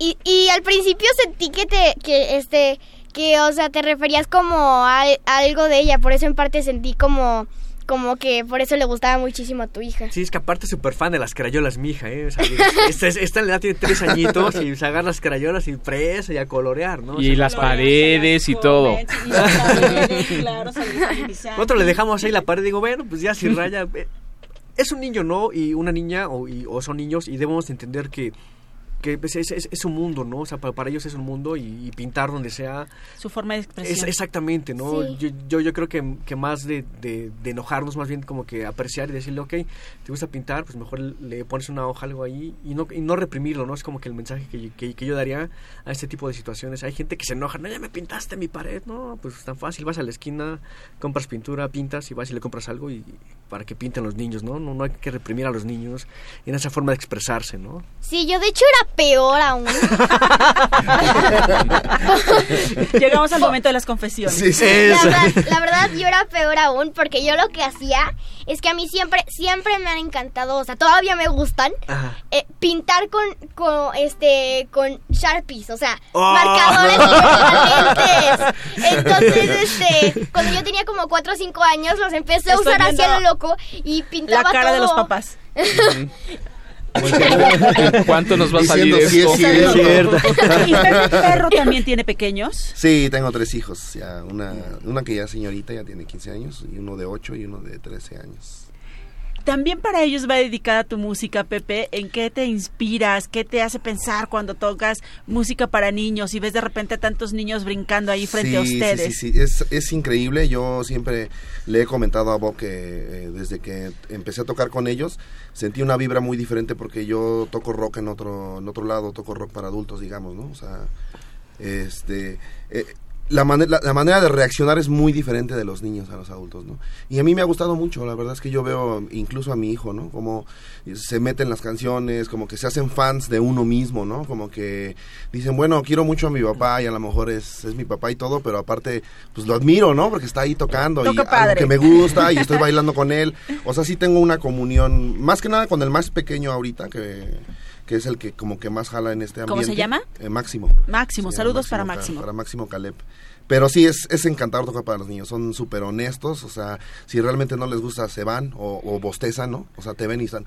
Y, y al principio sentí que te, que este, que, o sea, te referías como a, a algo de ella, por eso en parte sentí como, como que por eso le gustaba muchísimo a tu hija. Sí, es que aparte es súper fan de las crayolas, mi hija, ¿eh? O sea, esta, esta edad tiene tres añitos y se agarra las crayolas y presa y a colorear, ¿no? O Y las paredes y todo. Claro, Nosotros le dejamos ahí la pared y digo, bueno, pues ya si raya. eh, Es un niño, ¿no? Y una niña, o, y- o son niños, y debemos entender que, que pues, es, es- es un mundo, ¿no? O sea, para, para ellos es un mundo y, y pintar donde sea. Su forma de expresión. Es, exactamente, ¿no? Sí. Yo, yo, yo creo que, que más de, de- de enojarnos, más bien como que apreciar y decirle, ok, te gusta pintar, pues mejor le pones una hoja, algo ahí, y no, y no reprimirlo, ¿no? Es como que el mensaje que, que, que yo daría a este tipo de situaciones. Hay gente que se enoja, no, ya me pintaste mi pared, no, pues es tan fácil, vas a la esquina, compras pintura, pintas y vas y le compras algo y para que pinten los niños, ¿no? No, no hay que reprimir a los niños en esa forma de expresarse, ¿no? Sí, yo de hecho era peor aún. Llegamos al momento de las confesiones. La verdad, la verdad, yo era peor aún porque yo lo que hacía es que a mí siempre, siempre me han encantado, o sea, todavía me gustan eh, pintar con, con, este, con sharpies, o sea, Oh. marcadores. Entonces, este, cuando yo tenía como 4 o 5 años, los empecé a Estoy usar hacia lo loco y pintaba La cara de los papás. ¿En cuánto nos va a salir sí, esto? es cierto. ¿Y Perro también tiene pequeños? Sí, tengo tres hijos. Ya, una, una que ya es señorita, ya tiene 15 años, y uno de 8 y uno de 13 años. También para ellos va dedicada tu música, Pepe. ¿En qué te inspiras? ¿Qué te hace pensar cuando tocas música para niños y ves de repente a tantos niños brincando ahí frente a Sí, sí, ustedes? Sí, sí, Es, es increíble. Yo siempre le he comentado a Bob que eh, desde que empecé a tocar con ellos sentí una vibra muy diferente porque yo toco rock en otro, en otro lado, toco rock para adultos, digamos, ¿no? O sea, este... eh, la, mane- la, la manera de reaccionar es muy diferente de los niños a los adultos, ¿no? Y a mí me ha gustado mucho, la verdad es que yo veo incluso a mi hijo, ¿no? Como se meten las canciones, como que se hacen fans de uno mismo, ¿no? Como que dicen, bueno, quiero mucho a mi papá y a lo mejor es, es mi papá y todo, pero aparte, pues lo admiro, ¿no? Porque está ahí tocando Toca y algo padre. que me gusta y estoy bailando con él. O sea, sí tengo una comunión, más que nada con el más pequeño ahorita, que, que es el que como que más jala en este ambiente. ¿Cómo se llama? Eh, Máximo. Máximo, saludos para Máximo. Para Máximo Caleb. Pero sí, es, es encantador tocar para los niños. Son súper honestos. O sea, si realmente no les gusta, se van o, o bostezan, ¿no? O sea, te ven y están...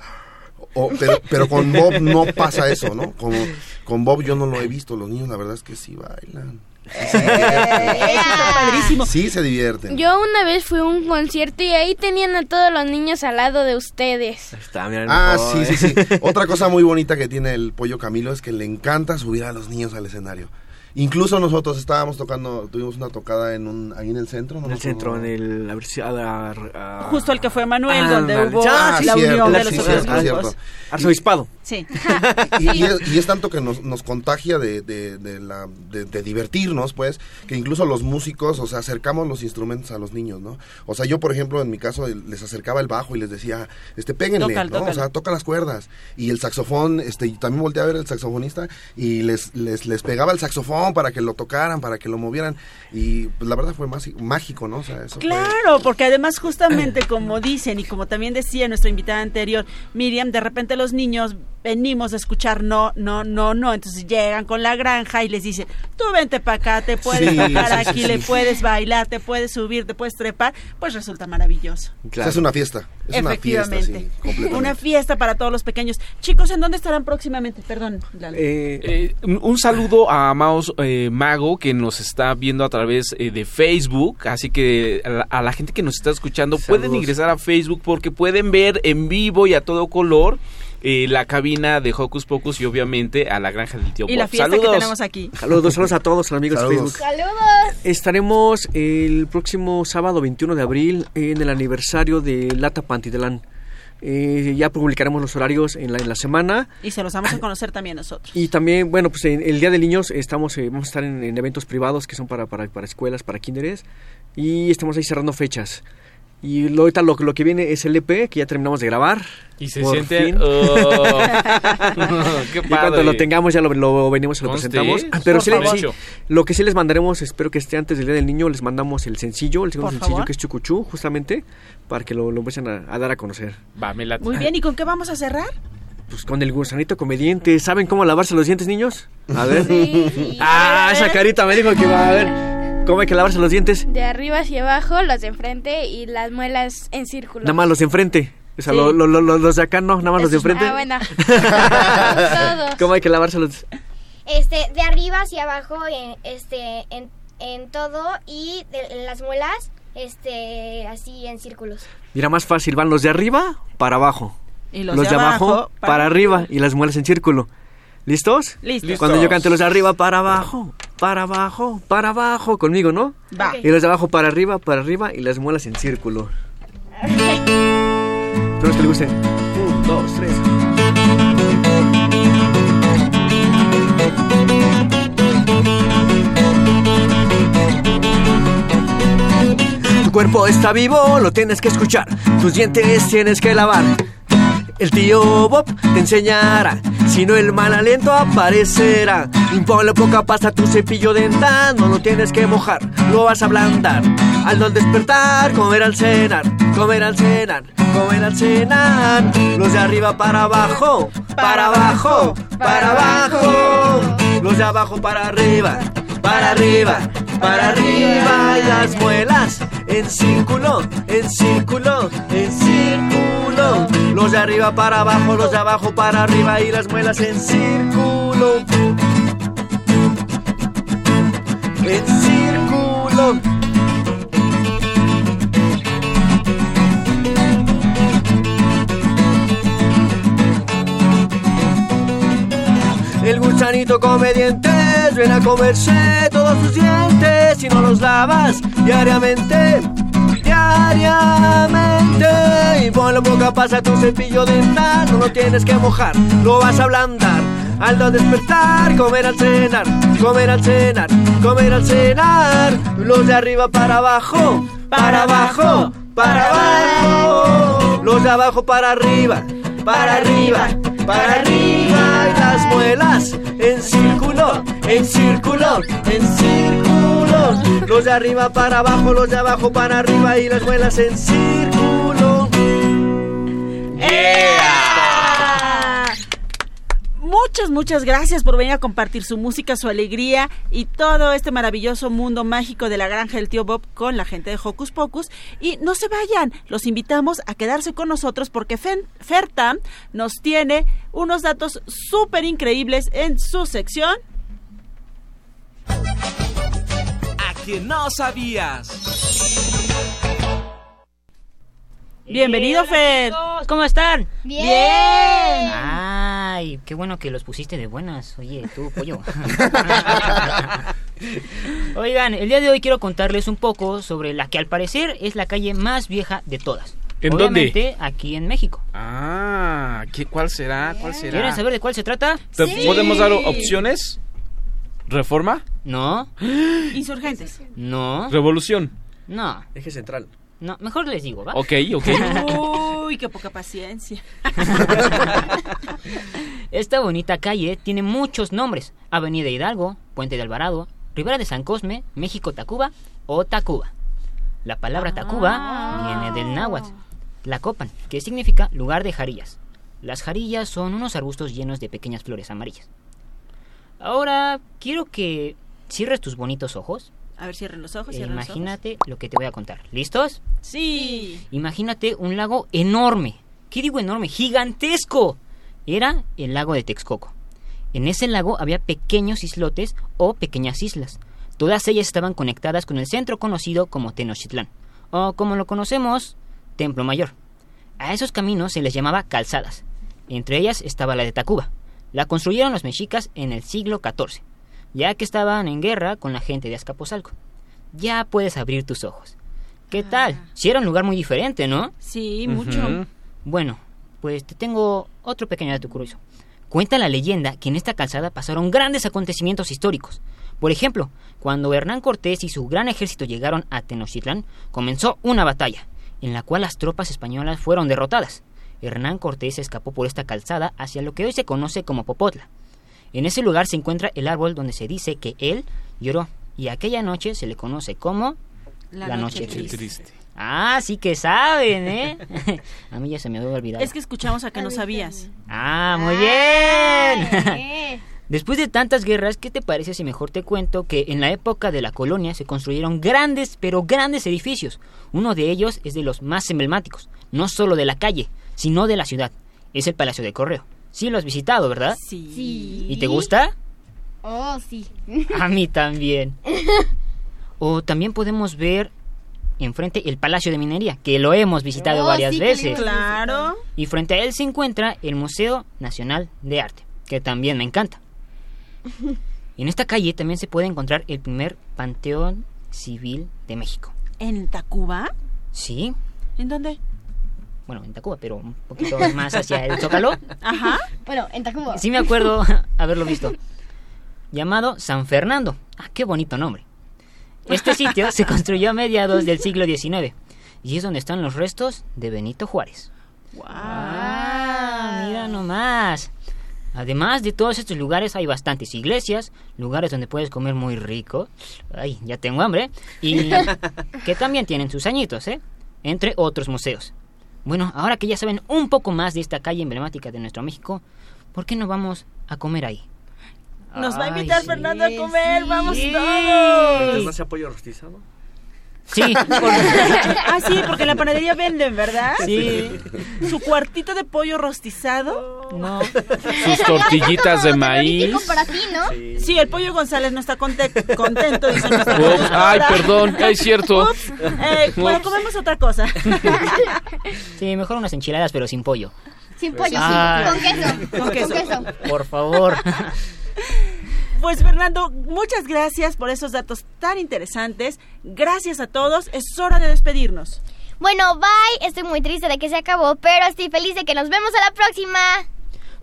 o- pero, pero con Bob no pasa eso, ¿no? Como, con Bob yo no lo he visto. Los niños, la verdad es que sí bailan. Sí se divierten. padrísimo. Sí se divierten. Yo una vez fui a un concierto y ahí tenían a todos los niños al lado de ustedes. Está, mira, Ah, Nicole. sí, sí, sí. Otra cosa muy bonita que tiene el pollo Camilo es que le encanta subir a los niños al escenario. Incluso nosotros estábamos tocando, tuvimos una tocada en un, ahí en el centro. ¿no? En el centro, en el... A ver si, a la- a- Justo el que fue Manuel, Ah, donde hubo Ah, sí, la cierto, unión de sí, los cierto, otros cierto. grupos. Arzobispado. Sí. y, y es, y es tanto que nos, nos contagia de, de, de la, de, de divertirnos, pues, que incluso los músicos, o sea, acercamos los instrumentos a los niños, ¿no? O sea, yo, por ejemplo, en mi caso, les acercaba el bajo y les decía, este, péguenle, Tócalo, ¿no? O sea, toca las cuerdas. Y el saxofón, este, y también volteé a ver el saxofonista y les, les, les pegaba el saxofón para que lo tocaran, para que lo movieran. Y pues la verdad fue más mágico, ¿no? O sea, eso Claro, porque además justamente como dicen y como también decía nuestra invitada anterior, Miriam, de repente los niños venimos a escuchar no, no, no, no, entonces llegan con la granja y les dicen, tú vente para acá, te puedes Sí, tocar sí, sí, aquí, sí. le puedes bailar, te puedes subir, te puedes trepar, pues resulta maravilloso. O sea, es una fiesta. Es una fiesta, Efectivamente. sí, completamente. Una fiesta para todos los pequeños. Chicos, ¿en dónde estarán próximamente? Perdón. Lalo. Eh, un un saludo a Maos eh, Mago que nos está viendo a través eh, de Facebook, así que a la, a la gente que nos está escuchando pueden ingresar a Facebook porque pueden ver en vivo y a todo color eh, la cabina de Hocus Pocus y obviamente a la granja del tío y la Bob. fiesta Saludos. que tenemos aquí. Saludos, saludos a todos, amigos Saludos. de Facebook. ¡Saludos! Estaremos el próximo sábado 21 de abril en el aniversario de Lata Pantitlán. Eh, ya publicaremos los horarios en la, en la semana. Y se los vamos a conocer también nosotros. Y también, bueno, pues en el Día de Niños estamos, eh, vamos a estar en, en eventos privados que son para, para, para escuelas, para kinderes. Y estamos ahí cerrando fechas. Y lo, ahorita lo, lo que viene es el EP que ya terminamos de grabar. Y se Por siente... fin. oh, qué Y cuando padre. lo tengamos ya lo, lo venimos y lo Conste, presentamos. por Pero sí, sí, lo que sí les mandaremos, espero que esté antes del Día del Niño, les mandamos el sencillo, el segundo Por sencillo favor. que es Chucuchú, justamente, para que lo, lo empiecen a, a dar a conocer. Va, me late. Muy bien, ¿y con qué vamos a cerrar? Pues con el gusanito comediante. ¿Saben cómo lavarse los dientes, niños? A ver. Sí. ah, esa carita me dijo que va a ver. ¿Cómo hay que lavarse los dientes? De arriba hacia abajo, los de enfrente y las muelas en círculo. Nada más los de enfrente. O sea, Sí. lo- lo- lo- lo- los de acá no, nada más los de enfrente. Ah, bueno. Todos. ¿Cómo hay que lavarse los Este, de arriba hacia abajo, en, este, en, en todo y de, en las muelas, este, así en círculos. Mira, más fácil, van los de arriba para abajo. Y los, de, abajo, para, arriba y las muelas en círculo. ¿Listos? Listos. Cuando yo cante los de arriba para abajo, para abajo, para abajo, conmigo, ¿no? Va. Y los de abajo para arriba, para arriba y las muelas en círculo. Espero que les guste. Un, dos, tres. Tu cuerpo está vivo, lo tienes que escuchar. Tus dientes tienes que lavar. El tío Bob te enseñará. Si no, el mal aliento aparecerá. Ponle poca pasta a tu cepillo dental. No lo tienes que mojar, lo vas a ablandar. Al no despertar, comer al cenar. Comer al cenar, comer al cenar. Los de arriba para abajo, para abajo, para abajo. Los de abajo para arriba, para arriba, para arriba. Y las muelas en círculo, en círculo, en círculo. Los de arriba para abajo, los de abajo para arriba y las muelas en círculo. En círculo. El gusanito come dientes, ven a comerse todos tus dientes y no los lavas diariamente, diariamente. Y ponle boca pasa tu cepillo dental, no lo tienes que mojar, lo vas a ablandar. Al no despertar, comer al cenar, comer al cenar, comer al cenar. Los de arriba para abajo, para abajo, para abajo. Los de abajo para arriba, para arriba, para arriba. Y las muelas en círculo, en círculo, en círculo. Los de arriba para abajo, los de abajo para arriba y las muelas en círculo. Muchas, muchas gracias por venir a compartir su música, su alegría y todo este maravilloso mundo mágico de la granja del tío Bob con la gente de Hocus Pocus. Y no se vayan, los invitamos a quedarse con nosotros porque Fen- Ferta nos tiene unos datos súper increíbles en su sección. Que no sabías. Bienvenido, Fer. ¿Cómo están? Bien. Ay, qué bueno que los pusiste de buenas. Oye, tú, pollo. Oigan, el día de hoy quiero contarles un poco sobre la que al parecer es la calle más vieja de todas. ¿En dónde? Obviamente, aquí en México. Ah, ¿qué, ¿cuál será? ¿Cuál será? ¿Quieren saber de cuál se trata? ¿Te ¿Podemos dar opciones? ¿Reforma? No, Insurgentes. no, ¿Revolución? no, Eje central. no. Mejor les digo, ¿va? Ok, ok. Uy, qué poca paciencia. Esta bonita calle tiene muchos nombres. Avenida Hidalgo, Puente de Alvarado, Ribera de San Cosme, México Tacuba o Tacuba. La palabra Tacuba viene del náhuatl, Tlacopan, que significa lugar de jarillas. Las jarillas son unos arbustos llenos de pequeñas flores amarillas. Ahora, quiero que cierres tus bonitos ojos. A ver, cierren los ojos, e cierren los ojos. imagínate lo que te voy a contar. ¿Listos? Sí. Imagínate un lago enorme. ¿Qué digo enorme? ¡Gigantesco! Era el lago de Texcoco. En ese lago había pequeños islotes o pequeñas islas. Todas ellas estaban conectadas con el centro conocido como Tenochtitlán, o como lo conocemos, Templo Mayor. A esos caminos se les llamaba calzadas. Entre ellas estaba la de Tacuba. La construyeron los mexicas en el siglo XIV, ya que estaban en guerra con la gente de Azcapotzalco. Ya puedes abrir tus ojos. ¿Qué tal? Si era un lugar muy diferente, ¿no? Sí, mucho. Bueno, pues te tengo otro pequeño dato curioso. Cuenta la leyenda que en esta calzada pasaron grandes acontecimientos históricos. Por ejemplo, cuando Hernán Cortés y su gran ejército llegaron a Tenochtitlán, comenzó una batalla, en la cual las tropas españolas fueron derrotadas. Hernán Cortés escapó por esta calzada hacia lo que hoy se conoce como Popotla. En ese lugar se encuentra el árbol donde se dice que él lloró, y aquella noche se le conoce como La noche triste. Triste. Ah, sí que saben, ¿eh? A mí ya se me había olvidado. Es que escuchamos a que no sabías. Ah, muy bien. Después de tantas guerras, ¿qué te parece si mejor te cuento que en la época de la colonia se construyeron grandes, pero grandes edificios? Uno de ellos es de los más emblemáticos, no solo de la calle, sino de la ciudad. Es el Palacio de Correo. Sí lo has visitado, ¿verdad? Sí. ¿Y te gusta? Oh, sí. A mí también. O también podemos ver enfrente el Palacio de Minería, que lo hemos visitado Oh, varias sí, veces. Claro. Y frente a él se encuentra el Museo Nacional de Arte, que también me encanta. En esta calle también se puede encontrar el primer Panteón Civil de México. ¿En Tacuba? Sí, ¿En dónde? Bueno, en Tacuba, pero un poquito más hacia el Zócalo. Ajá. Bueno, en Tacuba. Sí me acuerdo haberlo visto. Llamado San Fernando. Ah, qué bonito nombre. Este sitio se construyó a mediados del siglo XIX y es donde están los restos de Benito Juárez. Ah, mira nomás. Además de todos estos lugares hay bastantes iglesias, lugares donde puedes comer muy rico. Ay, ya tengo hambre. Y que también tienen sus añitos, ¿eh? Entre otros museos. Bueno, ahora que ya saben un poco más de esta calle emblemática de nuestro México, ¿por qué no vamos a comer ahí? Nos va a Ay, invitar sí. Fernando a comer. ¡Vamos Sí. todos! Sea pollo rostizado. Sí, ah, sí, porque en la panadería venden, ¿verdad? Sí. Su cuartito de pollo rostizado. No. Sus tortillitas de maíz. para ti, ¿no? Sí, el pollo González no está conte- contento. dice nuestra Ups, ay, perdón, es cierto. Ups, eh, bueno, comemos otra cosa. Sí, mejor unas enchiladas, pero sin pollo. Sin pollo, Ah. sí. Con queso. Con queso. queso. Por favor. Pues Fernando, muchas gracias por esos datos tan interesantes. Gracias a todos. Es hora de despedirnos. Bueno, bye. Estoy muy triste de que se acabó, pero estoy feliz de que nos vemos a la próxima.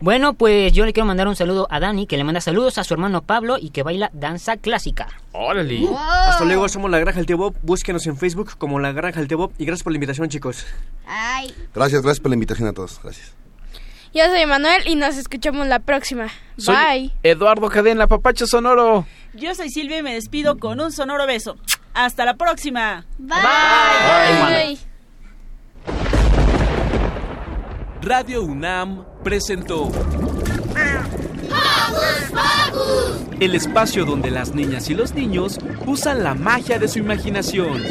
Bueno, pues yo le quiero mandar un saludo a Dani, que le manda saludos a su hermano Pablo y que baila danza clásica. Órale. Hasta luego, somos La Granja del Tío Bob. Búsquenos en Facebook como La Granja del Tío Bob. Y gracias por la invitación, chicos. Ay. Gracias, gracias por la invitación a todos. Gracias. Yo soy Manuel y nos escuchamos la próxima. Soy Bye. Eduardo Cadena, Papacho Sonoro. Yo soy Silvia y me despido con un sonoro beso. Hasta la próxima. Bye. Radio UNAM presentó el espacio donde las niñas y los niños usan la magia de su imaginación.